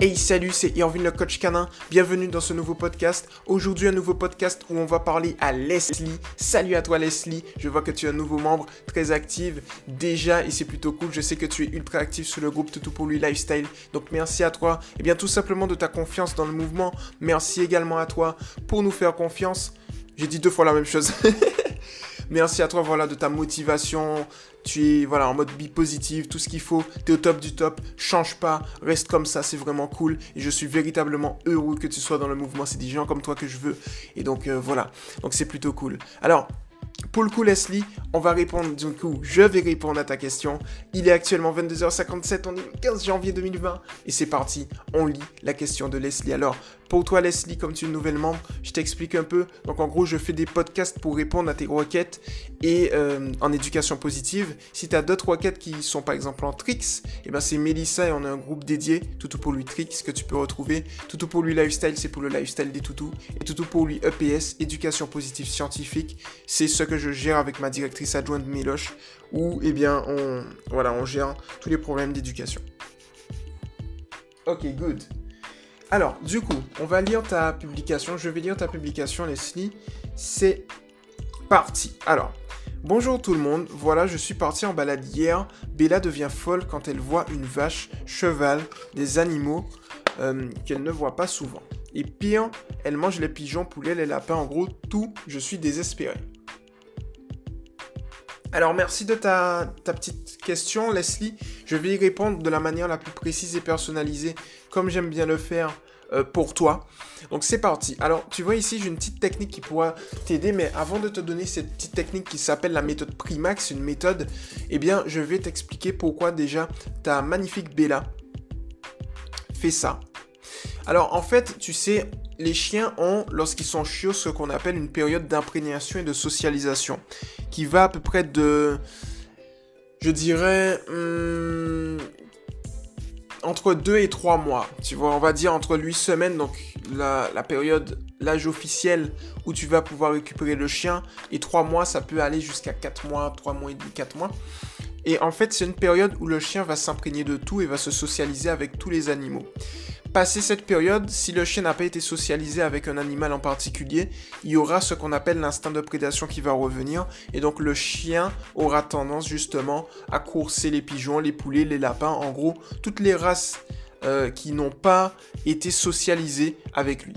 Hey salut, c'est Irvin le coach canin. Bienvenue dans ce nouveau podcast. Aujourd'hui un nouveau podcast où on va parler à Leslie. Salut à toi Leslie. Je vois que tu es un nouveau membre très active déjà et c'est plutôt cool. Je sais que tu es ultra actif sur le groupe Toutou pour lui lifestyle. Donc merci à toi. Et eh bien tout simplement de ta confiance dans le mouvement. Merci également à toi pour nous faire confiance. J'ai dit deux fois la même chose. Merci à toi, voilà, de ta motivation. Tu es, voilà, en mode bi positive, tout ce qu'il faut. Tu es au top du top. Change pas. Reste comme ça. C'est vraiment cool. Et je suis véritablement heureux que tu sois dans le mouvement. C'est des gens comme toi que je veux. Et donc, euh, voilà. Donc, c'est plutôt cool. Alors, pour le coup, Leslie, on va répondre, du coup, je vais répondre à ta question. Il est actuellement 22h57, on est le 15 janvier 2020, et c'est parti, on lit la question de Leslie. Alors, pour toi, Leslie, comme tu es une nouvelle membre, je t'explique un peu. Donc, en gros, je fais des podcasts pour répondre à tes requêtes et euh, en éducation positive. Si tu as d'autres requêtes qui sont par exemple en tricks, eh ben c'est Melissa et on a un groupe dédié, Toutou pour lui tricks, que tu peux retrouver. Toutou pour lui lifestyle, c'est pour le lifestyle des toutous. Et Toutou pour lui EPS, éducation positive scientifique, c'est ce que je gère avec ma directrice adjointe Miloche, où eh bien on, voilà, on gère tous les problèmes d'éducation. Ok, good. Alors, du coup, on va lire ta publication. Je vais lire ta publication, Leslie. C'est parti. Alors, bonjour tout le monde. Voilà, je suis parti en balade hier. Bella devient folle quand elle voit une vache, cheval, des animaux euh, qu'elle ne voit pas souvent. Et pire, elle mange les pigeons, poulets, les lapins, en gros, tout. Je suis désespéré. Alors merci de ta, petite question, Leslie. Je vais y répondre de la manière la plus précise et personnalisée, comme j'aime bien le faire euh, pour toi. Donc c'est parti. Alors tu vois ici, j'ai une petite technique qui pourra t'aider, mais avant de te donner cette petite technique qui s'appelle la méthode Primax, une méthode, eh bien je vais t'expliquer pourquoi déjà ta magnifique Bella fait ça. Alors en fait, tu sais, les chiens ont, lorsqu'ils sont chiots, ce qu'on appelle une période d'imprégnation et de socialisation, qui va à peu près de, je dirais, hmm, entre 2 et 3 mois. Tu vois, on va dire entre 8 semaines, donc la, période, l'âge officiel où tu vas pouvoir récupérer le chien, et 3 mois, ça peut aller jusqu'à 4 mois, 3 mois et demi, 4 mois. Et en fait, c'est une période où le chien va s'imprégner de tout et va se socialiser avec tous les animaux. Passé cette période, si le chien n'a pas été socialisé avec un animal en particulier, il y aura ce qu'on appelle l'instinct de prédation qui va revenir, et donc le chien aura tendance justement à courser les pigeons, les poulets, les lapins, en gros, toutes les races euh, qui n'ont pas été socialisées avec lui.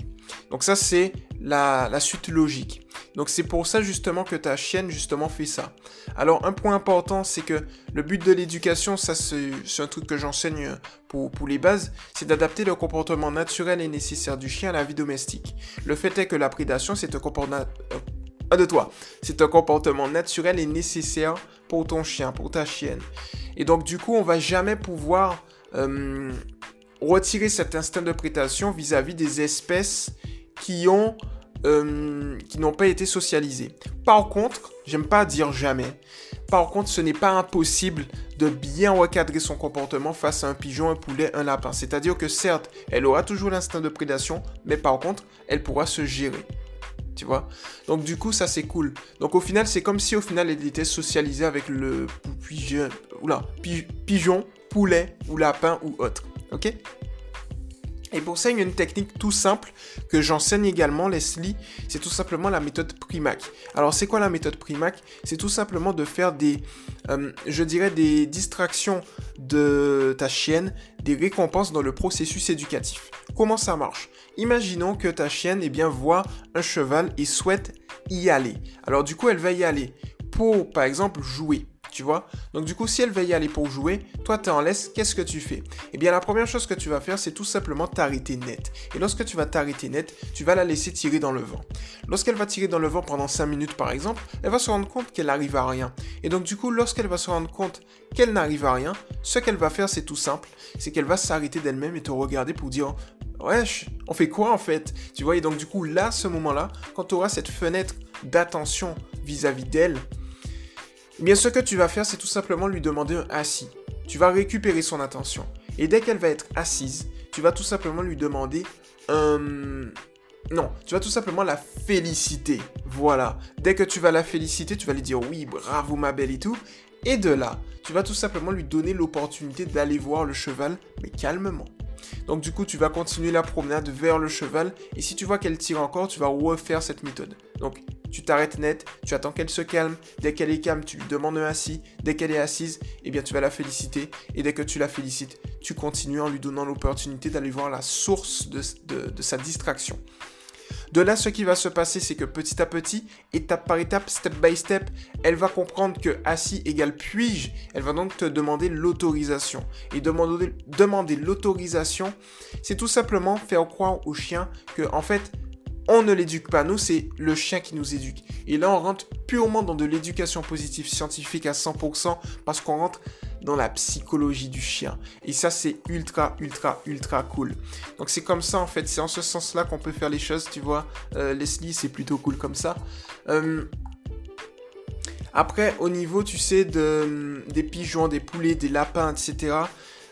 Donc ça, c'est la, la suite logique. Donc c'est pour ça justement que ta chienne justement fait ça. Alors un point important, c'est que le but de l'éducation, ça c'est un truc que j'enseigne pour, pour les bases, c'est d'adapter le comportement naturel et nécessaire du chien à la vie domestique. Le fait est que la prédation, c'est un comportement... Euh, de toi. C'est un comportement naturel et nécessaire pour ton chien, pour ta chienne. Et donc du coup, on va jamais pouvoir euh, retirer cet instinct de prédation vis-à-vis des espèces qui ont euh, qui n'ont pas été socialisés. Par contre, j'aime pas dire jamais. Par contre, ce n'est pas impossible de bien recadrer son comportement face à un pigeon, un poulet, un lapin. C'est-à-dire que certes, elle aura toujours l'instinct de prédation, mais par contre, elle pourra se gérer. Tu vois? Donc du coup, ça c'est cool. Donc au final, c'est comme si au final, elle était socialisée avec le pigeon, oula, pigeon, poulet ou lapin ou autre. Ok? Et pour ça, il y a une technique tout simple que j'enseigne également, Leslie. C'est tout simplement la méthode Primac. Alors, c'est quoi la méthode Primac? C'est tout simplement de faire des, euh, je dirais, des distractions de ta chienne, des récompenses dans le processus éducatif. Comment ça marche? Imaginons que ta chienne, eh bien, voit un cheval et souhaite y aller. Alors, du coup, elle va y aller pour, par exemple, jouer tu vois. Donc du coup, si elle va y aller pour jouer, toi tu en laisses, qu'est-ce que tu fais? Eh bien la première chose que tu vas faire, c'est tout simplement t'arrêter net. Et lorsque tu vas t'arrêter net, tu vas la laisser tirer dans le vent. Lorsqu'elle va tirer dans le vent pendant 5 minutes par exemple, elle va se rendre compte qu'elle n'arrive à rien. Et donc du coup, lorsqu'elle va se rendre compte qu'elle n'arrive à rien, ce qu'elle va faire, c'est tout simple, c'est qu'elle va s'arrêter d'elle-même et te regarder pour dire Wesh, on fait quoi en fait? Tu vois, et donc du coup, là, ce moment-là, quand tu auras cette fenêtre d'attention vis-à-vis d'elle, eh bien, ce que tu vas faire, c'est tout simplement lui demander un assis. Tu vas récupérer son attention. Et dès qu'elle va être assise, tu vas tout simplement lui demander un... Non, tu vas tout simplement la féliciter. Voilà. Dès que tu vas la féliciter, tu vas lui dire oui, bravo ma belle et tout. Et de là, tu vas tout simplement lui donner l'opportunité d'aller voir le cheval, mais calmement. Donc du coup, tu vas continuer la promenade vers le cheval. Et si tu vois qu'elle tire encore, tu vas refaire cette méthode. Donc tu t'arrêtes net, tu attends qu'elle se calme. Dès qu'elle est calme, tu lui demandes un assis. Dès qu'elle est assise, eh bien tu vas la féliciter. Et dès que tu la félicites, tu continues en lui donnant l'opportunité d'aller voir la source de, de sa distraction. De là, ce qui va se passer, c'est que petit à petit, étape par étape, step by step, elle va comprendre que assis égale puis-je. Elle va donc te demander l'autorisation. Et demander, l'autorisation, c'est tout simplement faire croire au chien que, en fait, on ne l'éduque pas, nous, c'est le chien qui nous éduque. Et là, on rentre purement dans de l'éducation positive scientifique à 100% parce qu'on rentre dans la psychologie du chien. Et ça, c'est ultra, ultra, ultra cool. Donc c'est comme ça, en fait, c'est en ce sens-là qu'on peut faire les choses, tu vois. Euh, Leslie, c'est plutôt cool comme ça. Euh, après, au niveau, tu sais, de, des pigeons, des poulets, des lapins, etc.,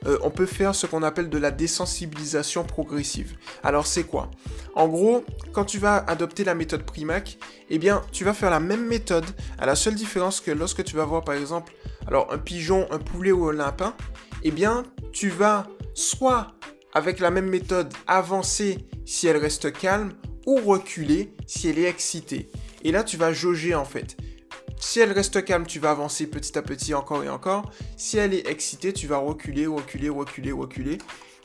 euh, on peut faire ce qu'on appelle de la désensibilisation progressive. Alors c'est quoi? En gros, quand tu vas adopter la méthode Primac, eh bien, tu vas faire la même méthode, à la seule différence que lorsque tu vas voir par exemple alors un pigeon, un poulet ou un lapin, eh bien tu vas soit avec la même méthode avancer si elle reste calme ou reculer si elle est excitée. Et là tu vas jauger en fait. Si elle reste calme, tu vas avancer petit à petit encore et encore. Si elle est excitée, tu vas reculer, reculer, reculer, reculer.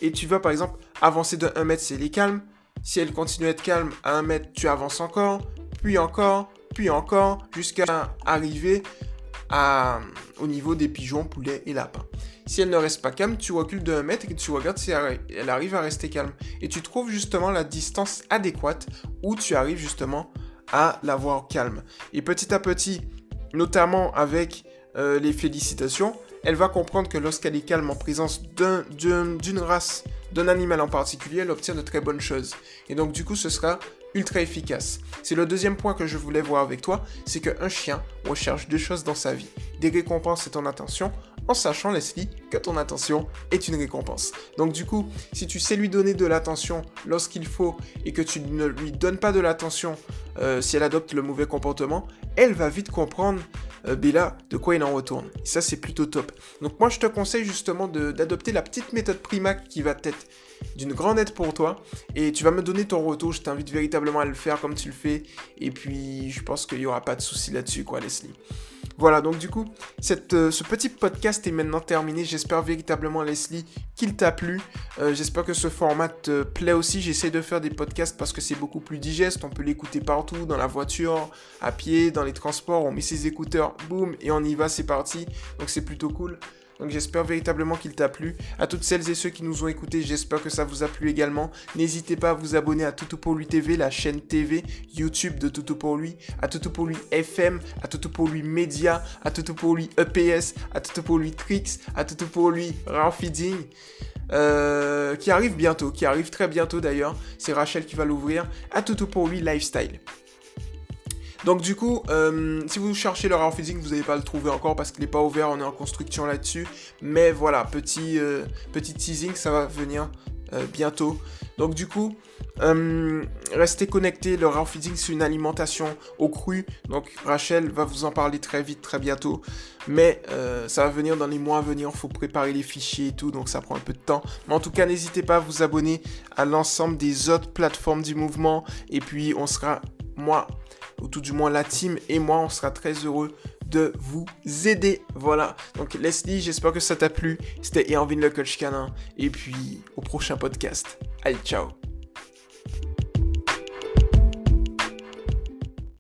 Et tu vas par exemple avancer de 1 mètre si elle est calme. Si elle continue à être calme, à 1 mètre, tu avances encore, puis encore, puis encore, jusqu'à arriver à, au niveau des pigeons, poulets et lapins. Si elle ne reste pas calme, tu recules de 1 mètre et tu regardes si elle arrive à rester calme. Et tu trouves justement la distance adéquate où tu arrives justement à la voir calme. Et petit à petit, notamment avec euh, les félicitations, elle va comprendre que lorsqu'elle est calme en présence d'une race, d'un animal en particulier, elle obtient de très bonnes choses. Et donc du coup, ce sera ultra efficace. C'est le deuxième point que je voulais voir avec toi, c'est qu'un chien recherche deux choses dans sa vie, des récompenses et ton attention, en sachant, Leslie, que ton attention est une récompense. Donc du coup, si tu sais lui donner de l'attention lorsqu'il faut et que tu ne lui donnes pas de l'attention euh, si elle adopte le mauvais comportement, elle va vite comprendre, euh, Bella, de quoi il en retourne? Et ça, c'est plutôt top. Donc moi, je te conseille justement d'adopter la petite méthode Primac qui va être d'une grande aide pour toi. Et tu vas me donner ton retour. Je t'invite véritablement à le faire comme tu le fais. Et puis, je pense qu'il n'y aura pas de souci là-dessus, quoi, Leslie. Voilà, donc du coup, euh, ce petit podcast est maintenant terminé. J'espère véritablement, Leslie, qu'il t'a plu. Euh, j'espère que ce format te plaît aussi. J'essaie de faire des podcasts parce que c'est beaucoup plus digeste. On peut l'écouter partout, dans la voiture, à pied, dans les transports. On met ses écouteurs, boum, et on y va, c'est parti. Donc c'est plutôt cool. Donc j'espère véritablement qu'il t'a plu. À toutes celles et ceux qui nous ont écoutés, j'espère que ça vous a plu également. N'hésitez pas à vous abonner à Toutou pour lui TV, la chaîne TV YouTube de Toutou pour lui, à Toutou pour lui FM, à Toutou pour lui Média, à Toutou pour lui EPS, à Toutou pour lui Trix, à Toutou pour lui Feeding. Euh, qui arrive bientôt, qui arrive très bientôt d'ailleurs. C'est Rachel qui va l'ouvrir. À Toutou pour lui Lifestyle. Donc du coup, euh, si vous cherchez le Rare Physique, vous n'allez pas le trouver encore parce qu'il n'est pas ouvert, on est en construction là-dessus. Mais voilà, petit, euh, petit teasing, ça va venir euh, bientôt. Donc du coup, restez connectés, le Rare Feeding c'est une alimentation au cru. Donc Rachel va vous en parler très vite, très bientôt. Mais ça va venir dans les mois à venir, il faut préparer les fichiers et tout, donc ça prend un peu de temps. Mais en tout cas, n'hésitez pas à vous abonner à l'ensemble des autres plateformes du mouvement. Et puis on sera, moi, ou tout du moins la team et moi, on sera très heureux de vous aider. Voilà. Donc Leslie, j'espère que ça t'a plu. C'était Erwin le coach canin. Et puis au prochain podcast. Allez, ciao.